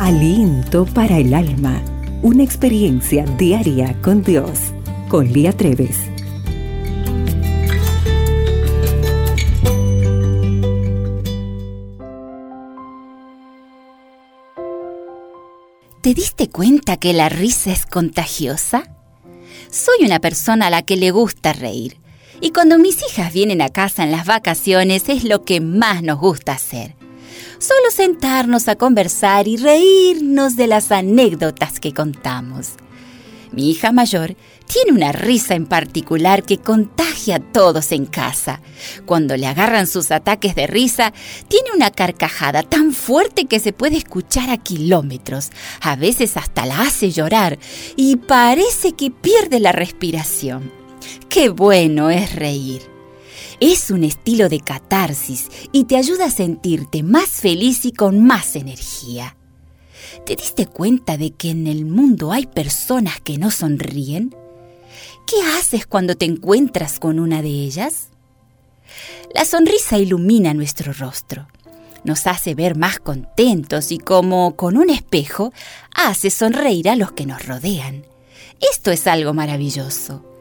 Aliento para el alma. Una experiencia diaria con Dios. Con Lía Treves. ¿Te diste cuenta que la risa es contagiosa? Soy una persona a la que le gusta reír. Y cuando mis hijas vienen a casa en las vacaciones es lo que más nos gusta hacer. Solo sentarnos a conversar y reírnos de las anécdotas que contamos. Mi hija mayor tiene una risa en particular que contagia a todos en casa. Cuando le agarran sus ataques de risa, tiene una carcajada tan fuerte que se puede escuchar a kilómetros. A veces hasta la hace llorar y parece que pierde la respiración. Qué bueno es reír. Es un estilo de catarsis y te ayuda a sentirte más feliz y con más energía. ¿Te diste cuenta de que en el mundo hay personas que no sonríen? ¿Qué haces cuando te encuentras con una de ellas? La sonrisa ilumina nuestro rostro, nos hace ver más contentos y como con un espejo hace sonreír a los que nos rodean. Esto es algo maravilloso.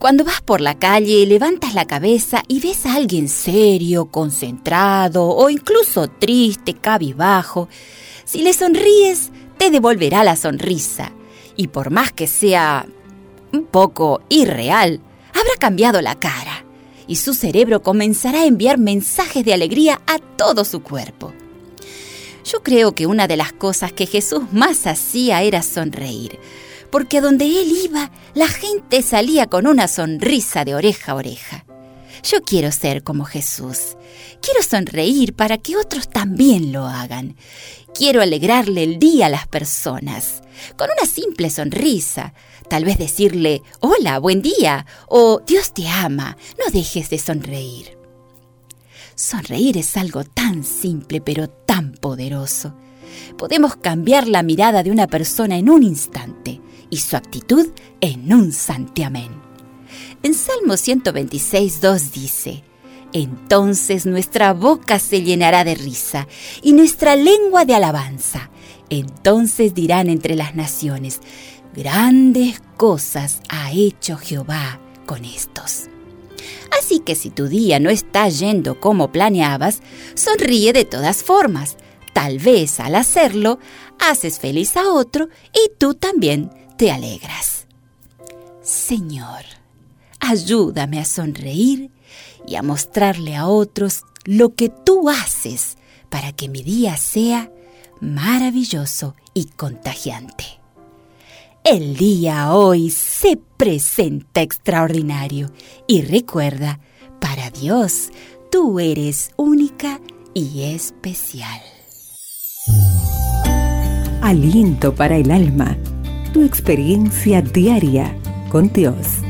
Cuando vas por la calle, levantas la cabeza y ves a alguien serio, concentrado o incluso triste, cabizbajo. Si le sonríes, te devolverá la sonrisa. Y por más que sea un poco irreal, habrá cambiado la cara y su cerebro comenzará a enviar mensajes de alegría a todo su cuerpo. Yo creo que una de las cosas que Jesús más hacía era sonreír porque donde él iba, la gente salía con una sonrisa de oreja a oreja. Yo quiero ser como Jesús. Quiero sonreír para que otros también lo hagan. Quiero alegrarle el día a las personas, con una simple sonrisa. Tal vez decirle, hola, buen día, o Dios te ama, no dejes de sonreír. Sonreír es algo tan simple pero tan poderoso. Podemos cambiar la mirada de una persona en un instante y su actitud en un santiamén. En Salmo 126, 2 dice, Entonces nuestra boca se llenará de risa y nuestra lengua de alabanza. Entonces dirán entre las naciones, grandes cosas ha hecho Jehová con estos. Así que si tu día no está yendo como planeabas, sonríe de todas formas. Tal vez al hacerlo, haces feliz a otro y tú también te alegras. Señor, ayúdame a sonreír y a mostrarle a otros lo que tú haces para que mi día sea maravilloso y contagiante. El día hoy se presenta extraordinario y recuerda, para Dios, tú eres única y especial. Aliento para el alma tu experiencia diaria con Dios.